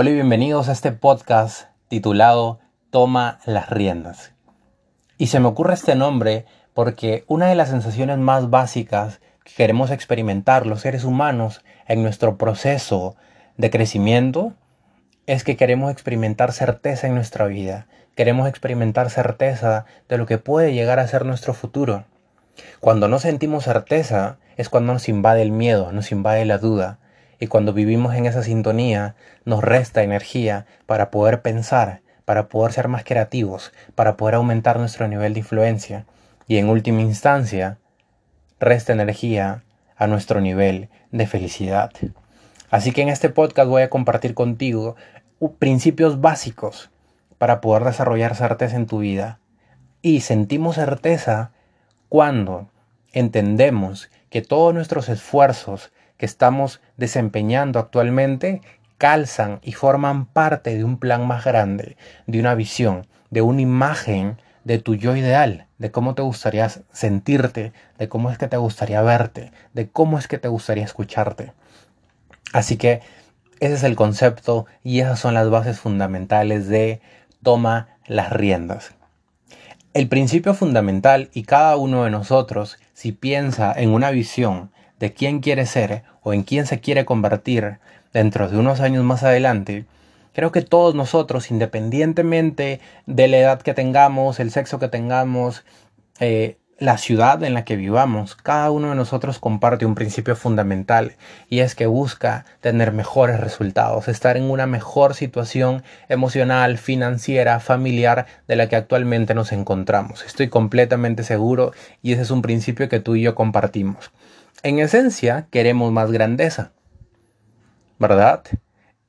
Hola y bienvenidos a este podcast titulado Toma las riendas. Y se me ocurre este nombre porque una de las sensaciones más básicas que queremos experimentar los seres humanos en nuestro proceso de crecimiento es que queremos experimentar certeza en nuestra vida, queremos experimentar certeza de lo que puede llegar a ser nuestro futuro. Cuando no sentimos certeza es cuando nos invade el miedo, nos invade la duda, y cuando vivimos en esa sintonía, nos resta energía para poder pensar, para poder ser más creativos, para poder aumentar nuestro nivel de influencia. Y en última instancia, resta energía a nuestro nivel de felicidad. Así que en este podcast voy a compartir contigo principios básicos para poder desarrollar certeza en tu vida. Y sentimos certeza cuando entendemos que todos nuestros esfuerzos que estamos desempeñando actualmente calzan y forman parte de un plan más grande, de una visión, de una imagen de tu yo ideal, de cómo te gustaría sentirte, de cómo es que te gustaría verte, de cómo es que te gustaría escucharte. Así que ese es el concepto y esas son las bases fundamentales de toma las riendas. El principio fundamental y cada uno de nosotros, si piensa en una visión de quién quiere ser o en quién se quiere convertir dentro de unos años más adelante, creo que todos nosotros, independientemente de la edad que tengamos, el sexo que tengamos, eh, la ciudad en la que vivamos, cada uno de nosotros comparte un principio fundamental y es que busca tener mejores resultados, estar en una mejor situación emocional, financiera, familiar de la que actualmente nos encontramos. Estoy completamente seguro y ese es un principio que tú y yo compartimos. En esencia, queremos más grandeza, ¿verdad?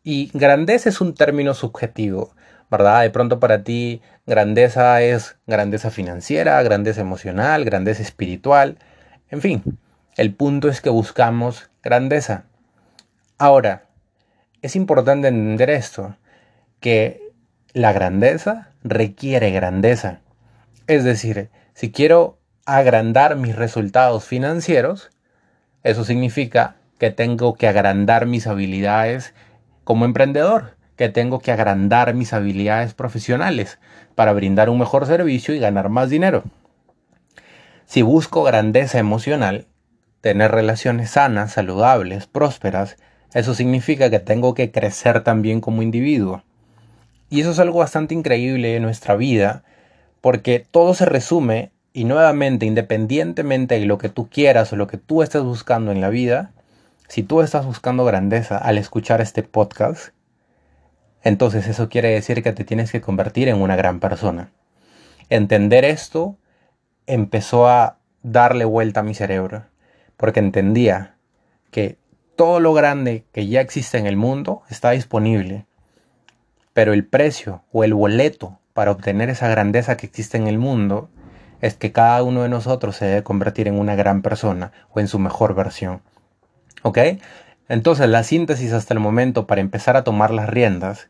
Y grandeza es un término subjetivo, ¿verdad? De pronto para ti grandeza es grandeza financiera, grandeza emocional, grandeza espiritual, en fin, el punto es que buscamos grandeza. Ahora, es importante entender esto, que la grandeza requiere grandeza. Es decir, si quiero agrandar mis resultados financieros, eso significa que tengo que agrandar mis habilidades como emprendedor, que tengo que agrandar mis habilidades profesionales para brindar un mejor servicio y ganar más dinero. Si busco grandeza emocional, tener relaciones sanas, saludables, prósperas, eso significa que tengo que crecer también como individuo. Y eso es algo bastante increíble en nuestra vida, porque todo se resume y nuevamente, independientemente de lo que tú quieras o lo que tú estés buscando en la vida, si tú estás buscando grandeza al escuchar este podcast, entonces eso quiere decir que te tienes que convertir en una gran persona. Entender esto empezó a darle vuelta a mi cerebro, porque entendía que todo lo grande que ya existe en el mundo está disponible, pero el precio o el boleto para obtener esa grandeza que existe en el mundo es que cada uno de nosotros se debe convertir en una gran persona o en su mejor versión. ¿Ok? Entonces la síntesis hasta el momento para empezar a tomar las riendas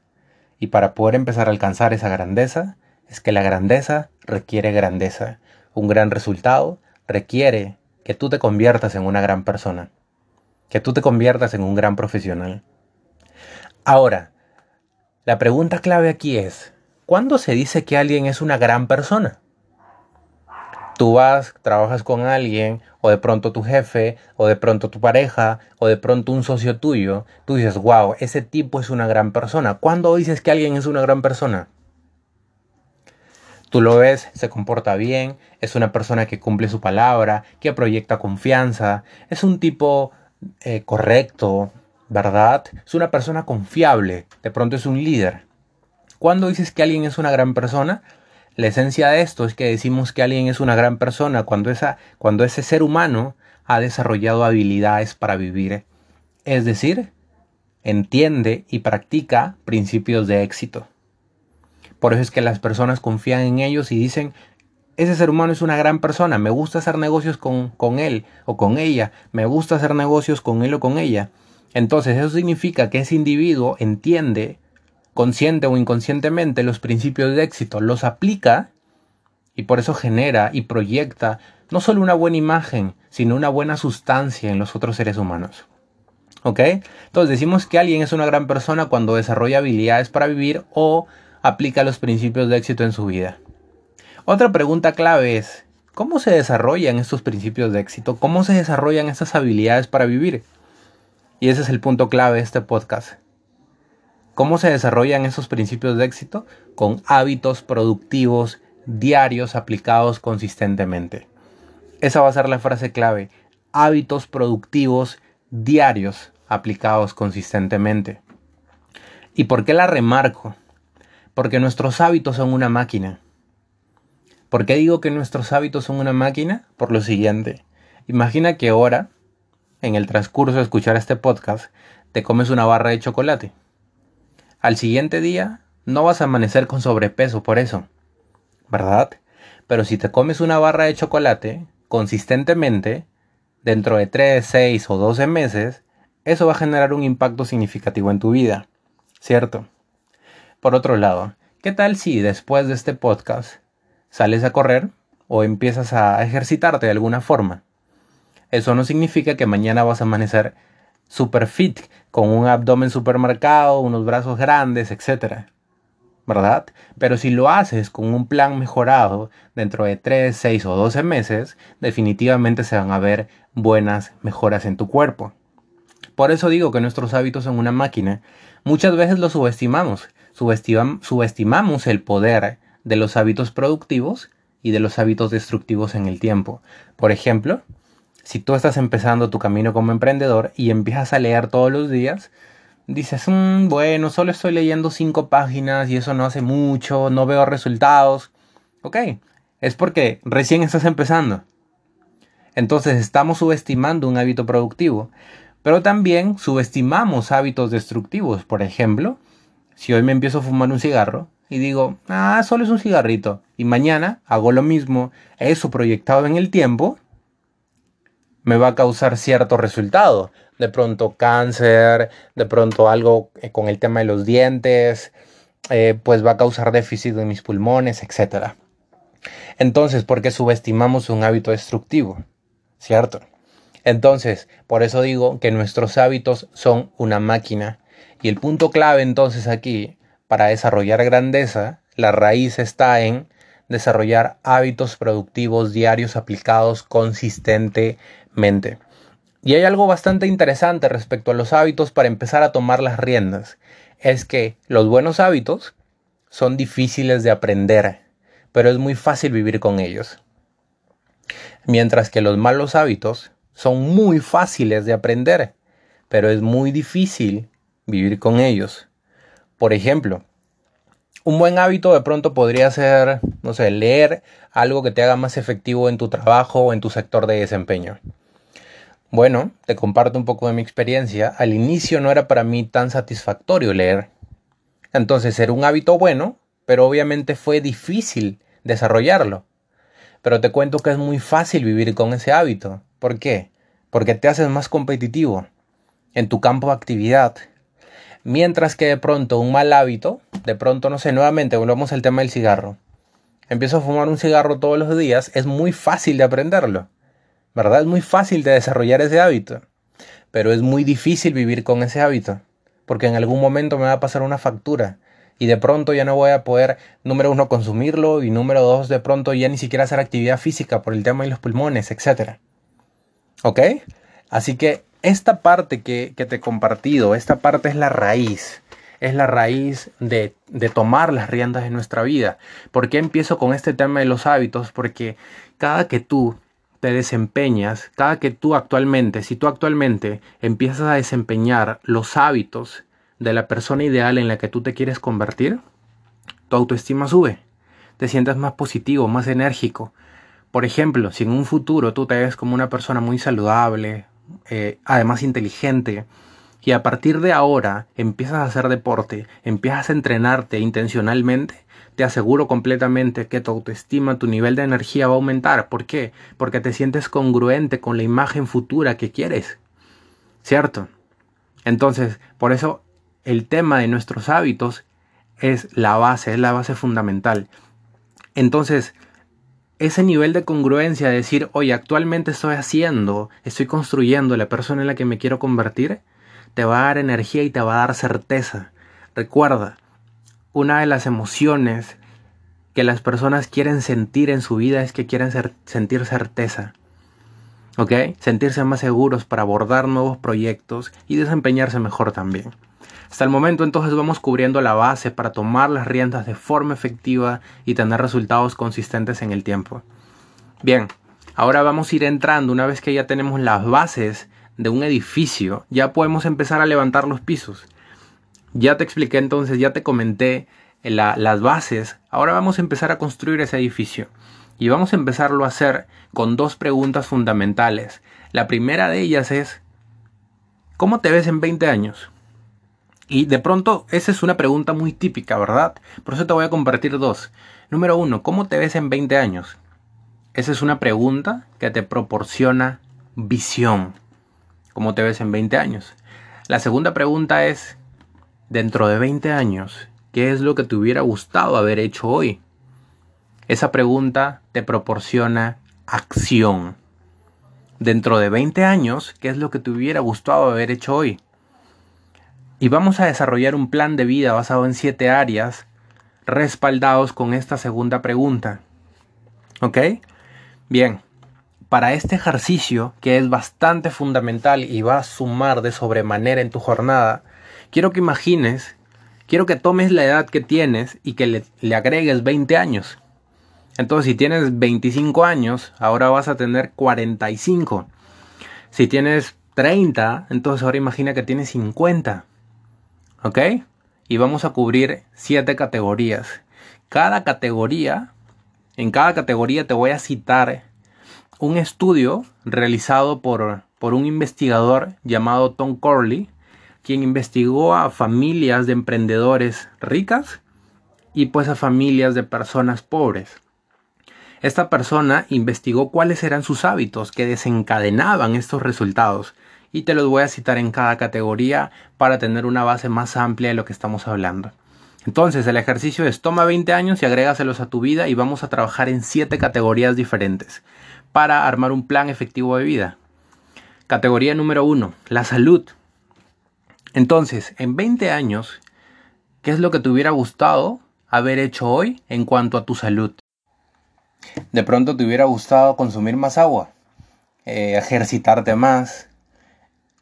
y para poder empezar a alcanzar esa grandeza es que la grandeza requiere grandeza. Un gran resultado requiere que tú te conviertas en una gran persona, que tú te conviertas en un gran profesional. Ahora, la pregunta clave aquí es, ¿cuándo se dice que alguien es una gran persona? Tú vas, trabajas con alguien, o de pronto tu jefe, o de pronto tu pareja, o de pronto un socio tuyo, tú dices, wow, ese tipo es una gran persona. ¿Cuándo dices que alguien es una gran persona? Tú lo ves, se comporta bien, es una persona que cumple su palabra, que proyecta confianza, es un tipo eh, correcto, ¿verdad? Es una persona confiable, de pronto es un líder. ¿Cuándo dices que alguien es una gran persona? La esencia de esto es que decimos que alguien es una gran persona cuando, esa, cuando ese ser humano ha desarrollado habilidades para vivir. Es decir, entiende y practica principios de éxito. Por eso es que las personas confían en ellos y dicen, ese ser humano es una gran persona, me gusta hacer negocios con, con él o con ella, me gusta hacer negocios con él o con ella. Entonces eso significa que ese individuo entiende consciente o inconscientemente los principios de éxito, los aplica y por eso genera y proyecta no solo una buena imagen, sino una buena sustancia en los otros seres humanos. ¿Ok? Entonces decimos que alguien es una gran persona cuando desarrolla habilidades para vivir o aplica los principios de éxito en su vida. Otra pregunta clave es, ¿cómo se desarrollan estos principios de éxito? ¿Cómo se desarrollan estas habilidades para vivir? Y ese es el punto clave de este podcast. ¿Cómo se desarrollan esos principios de éxito? Con hábitos productivos diarios aplicados consistentemente. Esa va a ser la frase clave. Hábitos productivos diarios aplicados consistentemente. ¿Y por qué la remarco? Porque nuestros hábitos son una máquina. ¿Por qué digo que nuestros hábitos son una máquina? Por lo siguiente. Imagina que ahora, en el transcurso de escuchar este podcast, te comes una barra de chocolate. Al siguiente día no vas a amanecer con sobrepeso por eso, ¿verdad? Pero si te comes una barra de chocolate consistentemente, dentro de 3, 6 o 12 meses, eso va a generar un impacto significativo en tu vida, ¿cierto? Por otro lado, ¿qué tal si después de este podcast sales a correr o empiezas a ejercitarte de alguna forma? Eso no significa que mañana vas a amanecer super fit, con un abdomen supermercado, unos brazos grandes, etc. ¿Verdad? Pero si lo haces con un plan mejorado dentro de 3, 6 o 12 meses, definitivamente se van a ver buenas mejoras en tu cuerpo. Por eso digo que nuestros hábitos son una máquina. Muchas veces los subestimamos. subestimamos el poder de los hábitos productivos y de los hábitos destructivos en el tiempo. Por ejemplo, si tú estás empezando tu camino como emprendedor y empiezas a leer todos los días, dices, mm, bueno, solo estoy leyendo cinco páginas y eso no hace mucho, no veo resultados. Ok, es porque recién estás empezando. Entonces estamos subestimando un hábito productivo, pero también subestimamos hábitos destructivos. Por ejemplo, si hoy me empiezo a fumar un cigarro y digo, ah, solo es un cigarrito, y mañana hago lo mismo, eso proyectado en el tiempo, me va a causar cierto resultado. De pronto cáncer, de pronto algo eh, con el tema de los dientes, eh, pues va a causar déficit en mis pulmones, etc. Entonces, ¿por qué subestimamos un hábito destructivo? ¿cierto? Entonces, por eso digo que nuestros hábitos son una máquina. Y el punto clave entonces aquí, para desarrollar grandeza, la raíz está en desarrollar hábitos productivos diarios aplicados consistentemente. Y hay algo bastante interesante respecto a los hábitos para empezar a tomar las riendas. Es que los buenos hábitos son difíciles de aprender, pero es muy fácil vivir con ellos mientras que los malos hábitos son muy fáciles de aprender, pero es muy difícil vivir con ellos. Por ejemplo, un buen hábito de pronto podría ser, no sé, leer algo que te haga más efectivo en tu trabajo o en tu sector de desempeño. Bueno, te comparto un poco de mi experiencia. Al inicio no era para mí tan satisfactorio leer. Entonces era un hábito bueno, pero obviamente fue difícil desarrollarlo. Pero te cuento que es muy fácil vivir con ese hábito. ¿Por qué? Porque te haces más competitivo en tu campo de actividad. Mientras que de pronto un mal hábito, de pronto, no sé, nuevamente volvemos al tema del cigarro. Empiezo a fumar un cigarro todos los días, es muy fácil de aprenderlo. ¿Verdad? Es muy fácil de desarrollar ese hábito. Pero es muy difícil vivir con ese hábito. Porque en algún momento me va a pasar una factura y de pronto ya no voy a poder, número uno, consumirlo y número dos, de pronto ya ni siquiera hacer actividad física por el tema de los pulmones, etc. ¿Ok? Así que esta parte que, te he compartido, esta parte es la raíz, es la raíz de, de tomar las riendas de nuestra vida. ¿Por qué empiezo con este tema de los hábitos? Porque cada que tú te desempeñas, cada que tú actualmente, si tú actualmente empiezas a desempeñar los hábitos de la persona ideal en la que tú te quieres convertir, tu autoestima sube, te sientes más positivo, más enérgico. Por ejemplo, si en un futuro tú te ves como una persona muy saludable, eh, además inteligente, y a partir de ahora empiezas a hacer deporte, empiezas a entrenarte intencionalmente, te aseguro completamente que tu autoestima, tu nivel de energía va a aumentar. ¿Por qué? Porque te sientes congruente con la imagen futura que quieres. ¿Cierto? Entonces, por eso el tema de nuestros hábitos es la base, es la base fundamental. Entonces, ese nivel de congruencia, de decir, oye, actualmente estoy haciendo, estoy construyendo la persona en la que me quiero convertir, te va a dar energía y te va a dar certeza. Recuerda, una de las emociones que las personas quieren sentir en su vida es que quieren sentir certeza. ¿Ok? Sentirse más seguros para abordar nuevos proyectos y desempeñarse mejor también. Hasta el momento entonces vamos cubriendo la base para tomar las riendas de forma efectiva y tener resultados consistentes en el tiempo. Bien, ahora vamos a ir entrando una vez que ya tenemos las bases de un edificio, ya podemos empezar a levantar los pisos. Ya te expliqué entonces, ya te comenté las bases. Ahora vamos a empezar a construir ese edificio. Y vamos a empezarlo a hacer con dos preguntas fundamentales. La primera de ellas es, ¿cómo te ves en 20 años? Y de pronto, esa es una pregunta muy típica, ¿verdad? Por eso te voy a compartir dos. Número uno, ¿cómo te ves en 20 años? Esa es una pregunta que te proporciona visión. ¿Cómo te ves en 20 años? La segunda pregunta es, dentro de 20 años, ¿qué es lo que te hubiera gustado haber hecho hoy? Esa pregunta te proporciona acción. Dentro de 20 años, ¿qué es lo que te hubiera gustado haber hecho hoy? Y vamos a desarrollar un plan de vida basado en siete áreas respaldados con esta segunda pregunta. ¿Ok? Bien, para este ejercicio, que es bastante fundamental y va a sumar de sobremanera en tu jornada, quiero que imagines, quiero que tomes la edad que tienes y que le, agregues 20 años. Entonces, si tienes 25 años, ahora vas a tener 45. Si tienes 30, entonces ahora imagina que tienes 50. ¿Ok? Y vamos a cubrir siete categorías. Cada categoría, en cada categoría te voy a citar un estudio realizado por, por un investigador llamado Tom Corley, quien investigó a familias de emprendedores ricas y pues a familias de personas pobres. Esta persona investigó cuáles eran sus hábitos que desencadenaban estos resultados y te los voy a citar en cada categoría para tener una base más amplia de lo que estamos hablando. Entonces, el ejercicio es toma 20 años y agrégaselos a tu vida y vamos a trabajar en 7 categorías diferentes para armar un plan efectivo de vida. Categoría número 1, la salud. Entonces, en 20 años, ¿qué es lo que te hubiera gustado haber hecho hoy en cuanto a tu salud? De pronto te hubiera gustado consumir más agua, eh, ejercitarte más,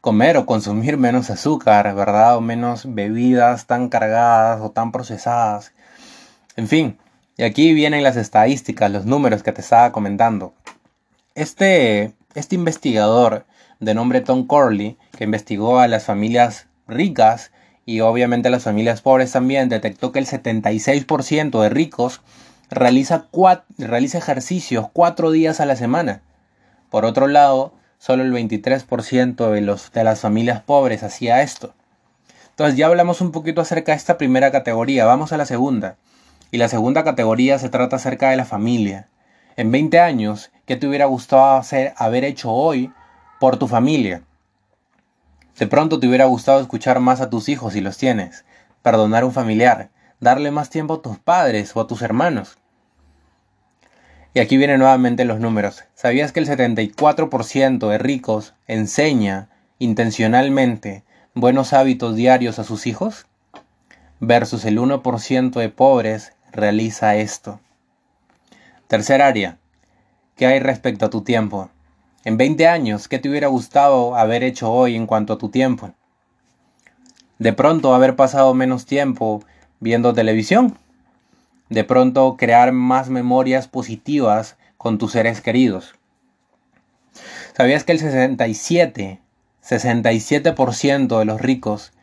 comer o consumir menos azúcar, ¿verdad? O menos bebidas tan cargadas o tan procesadas. En fin, y aquí vienen las estadísticas, los números que te estaba comentando. Este, este investigador de nombre Tom Corley, que investigó a las familias ricas y obviamente las familias pobres también, detectó que el 76% de ricos realiza, realiza ejercicios cuatro días a la semana. Por otro lado, solo el 23% de, los, de las familias pobres hacía esto. Entonces ya hablamos un poquito acerca de esta primera categoría, vamos a la segunda. Y la segunda categoría se trata acerca de la familia. En 20 años, ¿qué te hubiera gustado hacer, haber hecho hoy por tu familia? De pronto te hubiera gustado escuchar más a tus hijos si los tienes, perdonar a un familiar, darle más tiempo a tus padres o a tus hermanos. Y aquí vienen nuevamente los números. ¿Sabías que el 74% de ricos enseña intencionalmente buenos hábitos diarios a sus hijos? Versus el 1% de pobres realiza esto. Tercer área. ¿Qué hay respecto a tu tiempo? En 20 años, ¿qué te hubiera gustado haber hecho hoy en cuanto a tu tiempo? De pronto haber pasado menos tiempo viendo televisión de pronto crear más memorias positivas con tus seres queridos. ¿Sabías que el 67, 67% de los ricos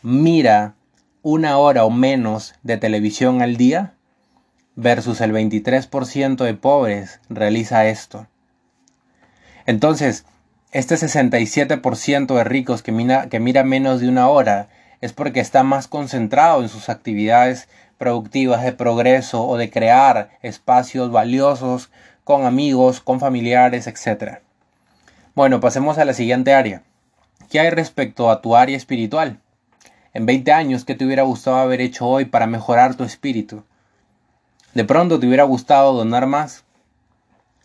mira una hora o menos de televisión al día? Versus el 23% de pobres realiza esto. Entonces, este 67% de ricos que mira, que mira menos de una hora es porque está más concentrado en sus actividades productivas de progreso o de crear espacios valiosos con amigos, con familiares, etc. Bueno, pasemos a la siguiente área. ¿Qué hay respecto a tu área espiritual? En 20 años, ¿qué te hubiera gustado haber hecho hoy para mejorar tu espíritu? De pronto te hubiera gustado donar más,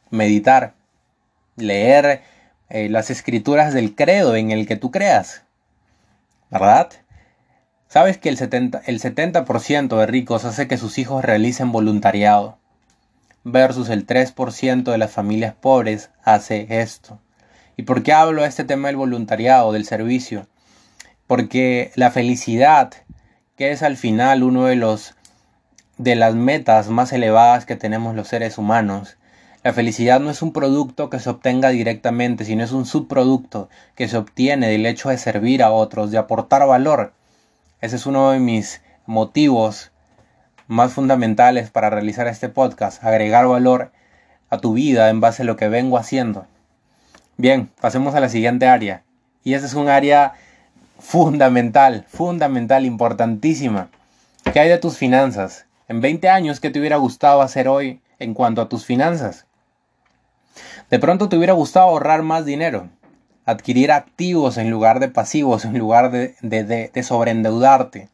meditar, leer eh, las escrituras del credo en el que tú creas, ¿verdad? ¿Sabes que el 70%, el 70 de ricos hace que sus hijos realicen voluntariado? Versus el 3% de las familias pobres hace esto. ¿Y por qué hablo de este tema del voluntariado, del servicio? Porque la felicidad, que es al final uno de los de las metas más elevadas que tenemos los seres humanos, la felicidad no es un producto que se obtenga directamente, sino es un subproducto que se obtiene del hecho de servir a otros, de aportar valor. Ese es uno de mis motivos más fundamentales para realizar este podcast, agregar valor a tu vida en base a lo que vengo haciendo. Bien, pasemos a la siguiente área. Y esa es un área fundamental, fundamental, importantísima. ¿Qué hay de tus finanzas? En 20 años, ¿qué te hubiera gustado hacer hoy en cuanto a tus finanzas? De pronto te hubiera gustado ahorrar más dinero, adquirir activos en lugar de pasivos, en lugar de, de, sobreendeudarte.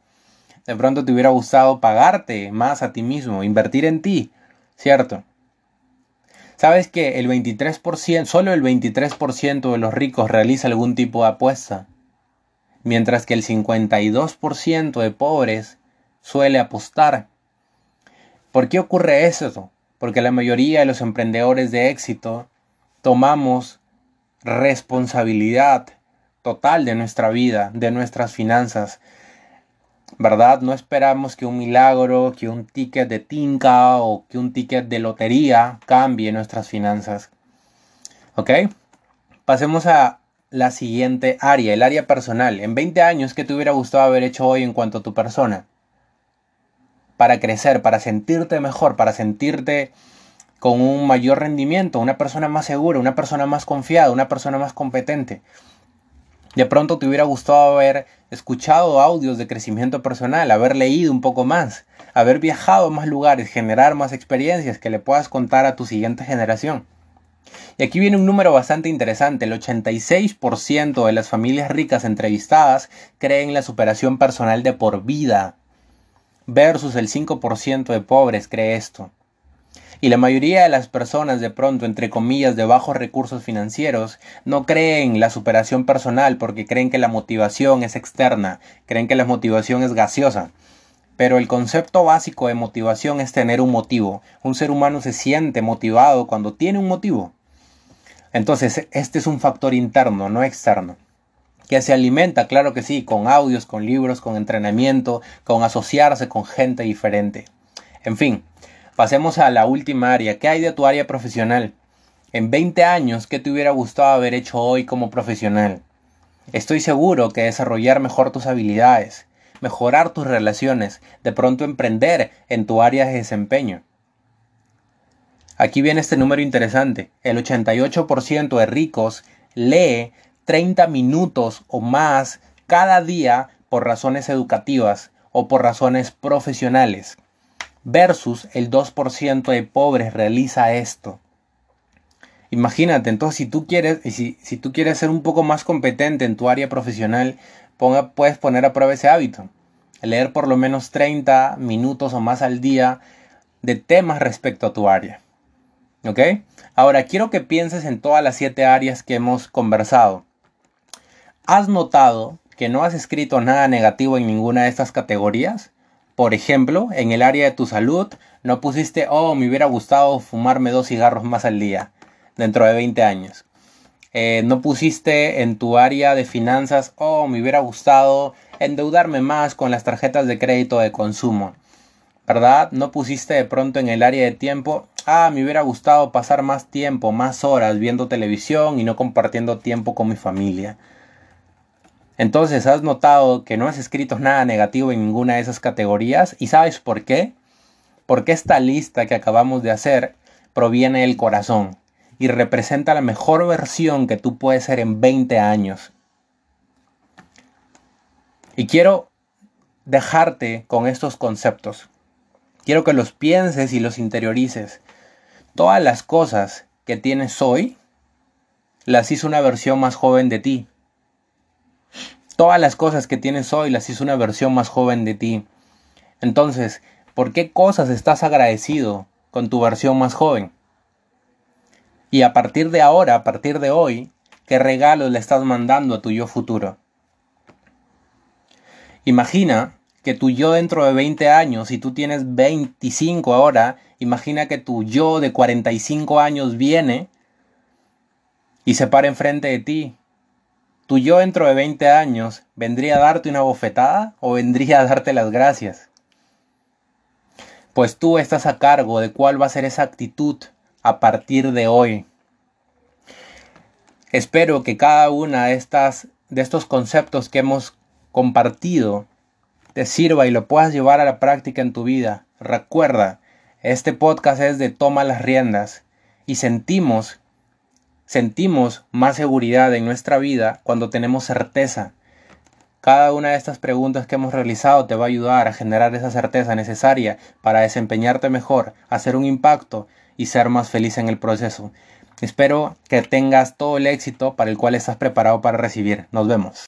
De pronto te hubiera gustado pagarte más a ti mismo, invertir en ti, ¿cierto? ¿Sabes que el 23%, solo el 23% de los ricos realiza algún tipo de apuesta? Mientras que el 52% de pobres suele apostar. ¿Por qué ocurre eso? Porque la mayoría de los emprendedores de éxito tomamos responsabilidad total de nuestra vida, de nuestras finanzas. ¿Verdad? No esperamos que un milagro, que un ticket de tinca o que un ticket de lotería cambie nuestras finanzas. ¿Ok? Pasemos a la siguiente área, el área personal. En 20 años, ¿qué te hubiera gustado haber hecho hoy en cuanto a tu persona? Para crecer, para sentirte mejor, para sentirte con un mayor rendimiento, una persona más segura, una persona más confiada, una persona más competente. De pronto te hubiera gustado haber escuchado audios de crecimiento personal, haber leído un poco más, haber viajado a más lugares, generar más experiencias que le puedas contar a tu siguiente generación. Y aquí viene un número bastante interesante. El 86% de las familias ricas entrevistadas creen en la superación personal de por vida, versus el 5% de pobres cree esto. Y la mayoría de las personas de pronto, entre comillas, de bajos recursos financieros, no creen la superación personal porque creen que la motivación es externa, creen que la motivación es gaseosa. Pero el concepto básico de motivación es tener un motivo. Un ser humano se siente motivado cuando tiene un motivo. Entonces, este es un factor interno, no externo. Que se alimenta, claro que sí, con audios, con libros, con entrenamiento, con asociarse con gente diferente. En fin, Pasemos a la última área. ¿Qué hay de tu área profesional? En 20 años, ¿qué te hubiera gustado haber hecho hoy como profesional? Estoy seguro que desarrollar mejor tus habilidades, mejorar tus relaciones, de pronto emprender en tu área de desempeño. Aquí viene este número interesante. El 88% de ricos lee 30 minutos o más cada día por razones educativas o por razones profesionales versus el 2% de pobres realiza esto. Imagínate, entonces si tú quieres, si, si tú quieres ser un poco más competente en tu área profesional, ponga, puedes poner a prueba ese hábito. Leer por lo menos 30 minutos o más al día de temas respecto a tu área. ¿Ok? Ahora quiero que pienses en todas las siete áreas que hemos conversado. ¿Has notado que no has escrito nada negativo en ninguna de estas categorías? Por ejemplo, en el área de tu salud, no pusiste, oh, me hubiera gustado fumarme dos cigarros más al día dentro de 20 años. Eh, no pusiste en tu área de finanzas, oh, me hubiera gustado endeudarme más con las tarjetas de crédito de consumo. ¿Verdad? No pusiste de pronto en el área de tiempo, ah, me hubiera gustado pasar más tiempo, más horas viendo televisión y no compartiendo tiempo con mi familia. Entonces has notado que no has escrito nada negativo en ninguna de esas categorías y sabes por qué? Porque esta lista que acabamos de hacer proviene del corazón y representa la mejor versión que tú puedes ser en 20 años. Y quiero dejarte con estos conceptos. Quiero que los pienses y los interiorices. Todas las cosas que tienes hoy las hizo una versión más joven de ti Todas las cosas que tienes hoy las hizo una versión más joven de ti. Entonces, ¿por qué cosas estás agradecido con tu versión más joven? Y a partir de ahora, a partir de hoy, ¿qué regalos le estás mandando a tu yo futuro? Imagina que tu yo dentro de 20 años, si tú tienes 25 ahora, imagina que tu yo de 45 años viene y se para enfrente de ti. ¿Tu yo dentro de 20 años vendría a darte una bofetada o vendría a darte las gracias? Pues tú estás a cargo de cuál va a ser esa actitud a partir de hoy. Espero que cada una de estas de estos conceptos que hemos compartido te sirva y lo puedas llevar a la práctica en tu vida. Recuerda, este podcast es de toma las riendas y sentimos sentimos más seguridad en nuestra vida cuando tenemos certeza. Cada una de estas preguntas que hemos realizado te va a ayudar a generar esa certeza necesaria para desempeñarte mejor, hacer un impacto y ser más feliz en el proceso. Espero que tengas todo el éxito para el cual estás preparado para recibir. Nos vemos.